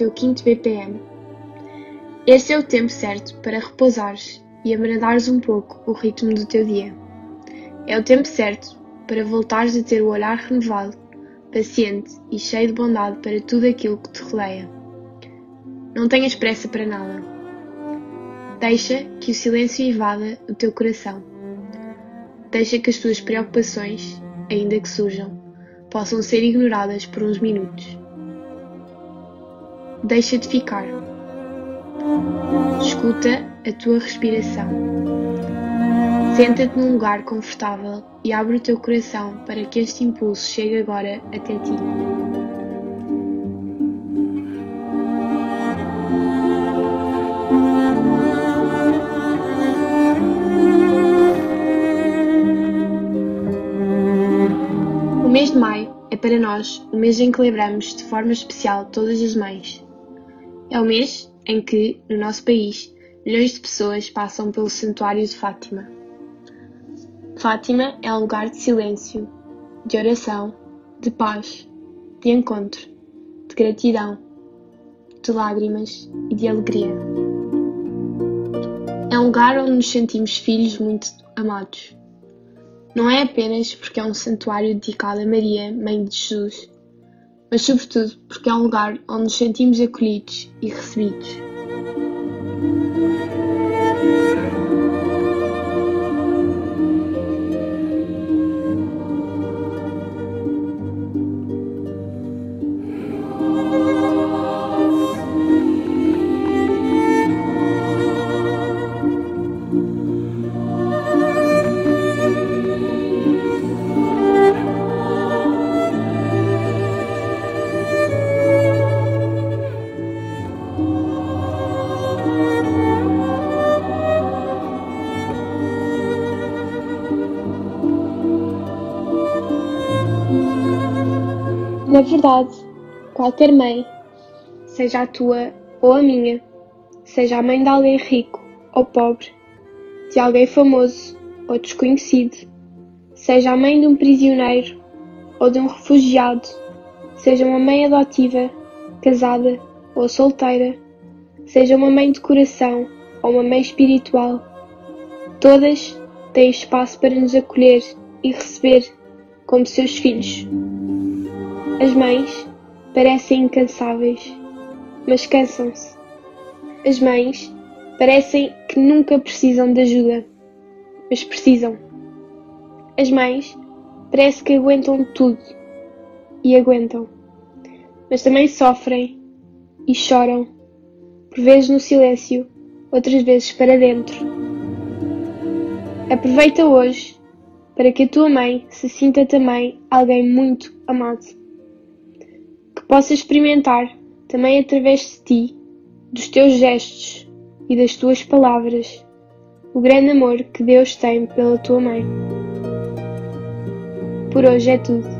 teu quinto BPM. Este é o tempo certo para repousares e abradares um pouco o ritmo do teu dia. É o tempo certo para voltares a ter o olhar renovado, paciente e cheio de bondade para tudo aquilo que te rodeia. Não tenhas pressa para nada. Deixa que o silêncio invada o teu coração. Deixa que as tuas preocupações, ainda que surjam, possam ser ignoradas por uns minutos. Deixa de ficar. Escuta a tua respiração. Senta-te num lugar confortável e abre o teu coração para que este impulso chegue agora até ti. O mês de maio é para nós o mês em que lembramos de forma especial todas as mães. É o mês em que, no nosso país, milhões de pessoas passam pelo Santuário de Fátima. Fátima é um lugar de silêncio, de oração, de paz, de encontro, de gratidão, de lágrimas e de alegria. É um lugar onde nos sentimos filhos muito amados. Não é apenas porque é um santuário dedicado a Maria, Mãe de Jesus, mas sobretudo porque é um lugar onde nos sentimos acolhidos e recebidos. Na verdade, qualquer mãe, seja a tua ou a minha, seja a mãe de alguém rico ou pobre, de alguém famoso ou desconhecido, seja a mãe de um prisioneiro ou de um refugiado, seja uma mãe adotiva, casada ou solteira, seja uma mãe de coração ou uma mãe espiritual, todas têm espaço para nos acolher e receber como seus filhos. As mães parecem incansáveis, mas cansam-se. As mães parecem que nunca precisam de ajuda, mas precisam. As mães parece que aguentam tudo e aguentam, mas também sofrem e choram, por vezes no silêncio, outras vezes para dentro. Aproveita hoje para que a tua mãe se sinta também alguém muito amado possa experimentar também através de ti, dos teus gestos e das tuas palavras, o grande amor que Deus tem pela tua mãe. Por hoje é tudo.